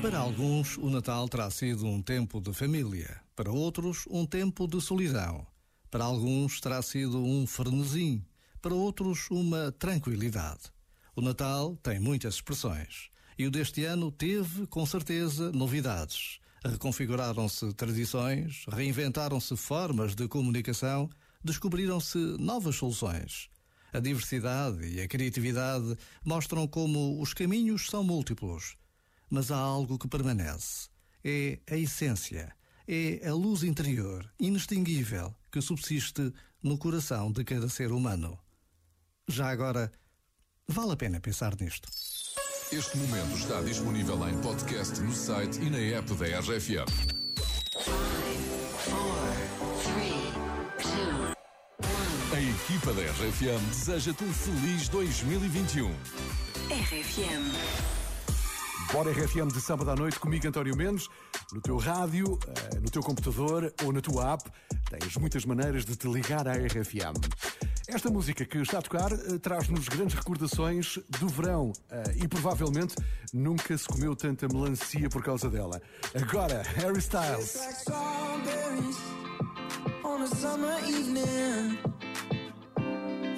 Para alguns, o Natal terá sido um tempo de família. Para outros, um tempo de solidão. Para alguns, terá sido um frenesim. Para outros, uma tranquilidade. O Natal tem muitas expressões. E o deste ano teve, com certeza, novidades. Reconfiguraram-se tradições, reinventaram-se formas de comunicação, descobriram-se novas soluções. A diversidade e a criatividade mostram como os caminhos são múltiplos. Mas há algo que permanece. É a essência. É a luz interior, inextinguível, que subsiste no coração de cada ser humano. Já agora, vale a pena pensar nisto. Este momento está disponível em podcast no site e na app da RFM. A equipa da RFM deseja-te um feliz 2021. RFM. Bora RFM de sábado à noite comigo, António Mendes, no teu rádio, eh, no teu computador ou na tua app. Tens muitas maneiras de te ligar à RFM. Esta música que está a tocar eh, traz-nos grandes recordações do verão eh, e provavelmente nunca se comeu tanta melancia por causa dela. Agora, Harry Styles. It's like strawberries on a summer evening,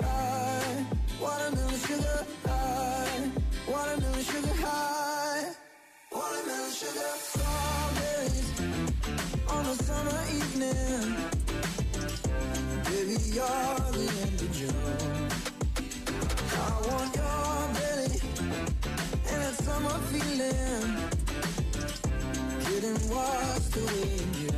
high, watermelon sugar high, watermelon sugar high, watermelon sugar strawberries on a summer evening. Baby, you're the end of June. I want your belly and that summer feeling. Getting washed away in you.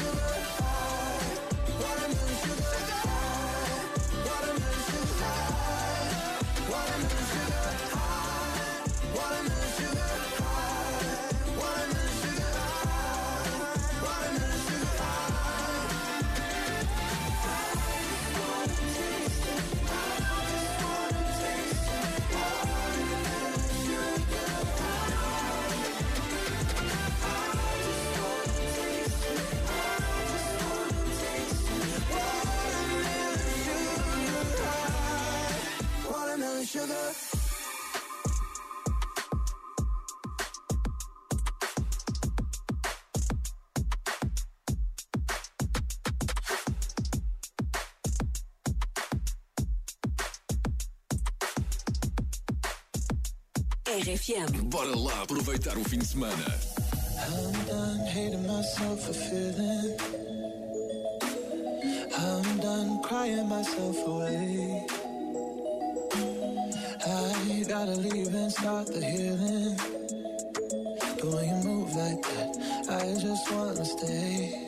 RFM. Bora lá aproveitar o fim de semana. I'm done hating myself for feeling. I'm done crying myself away. I gotta leave and start the healing. But when you move like that, I just wanna stay.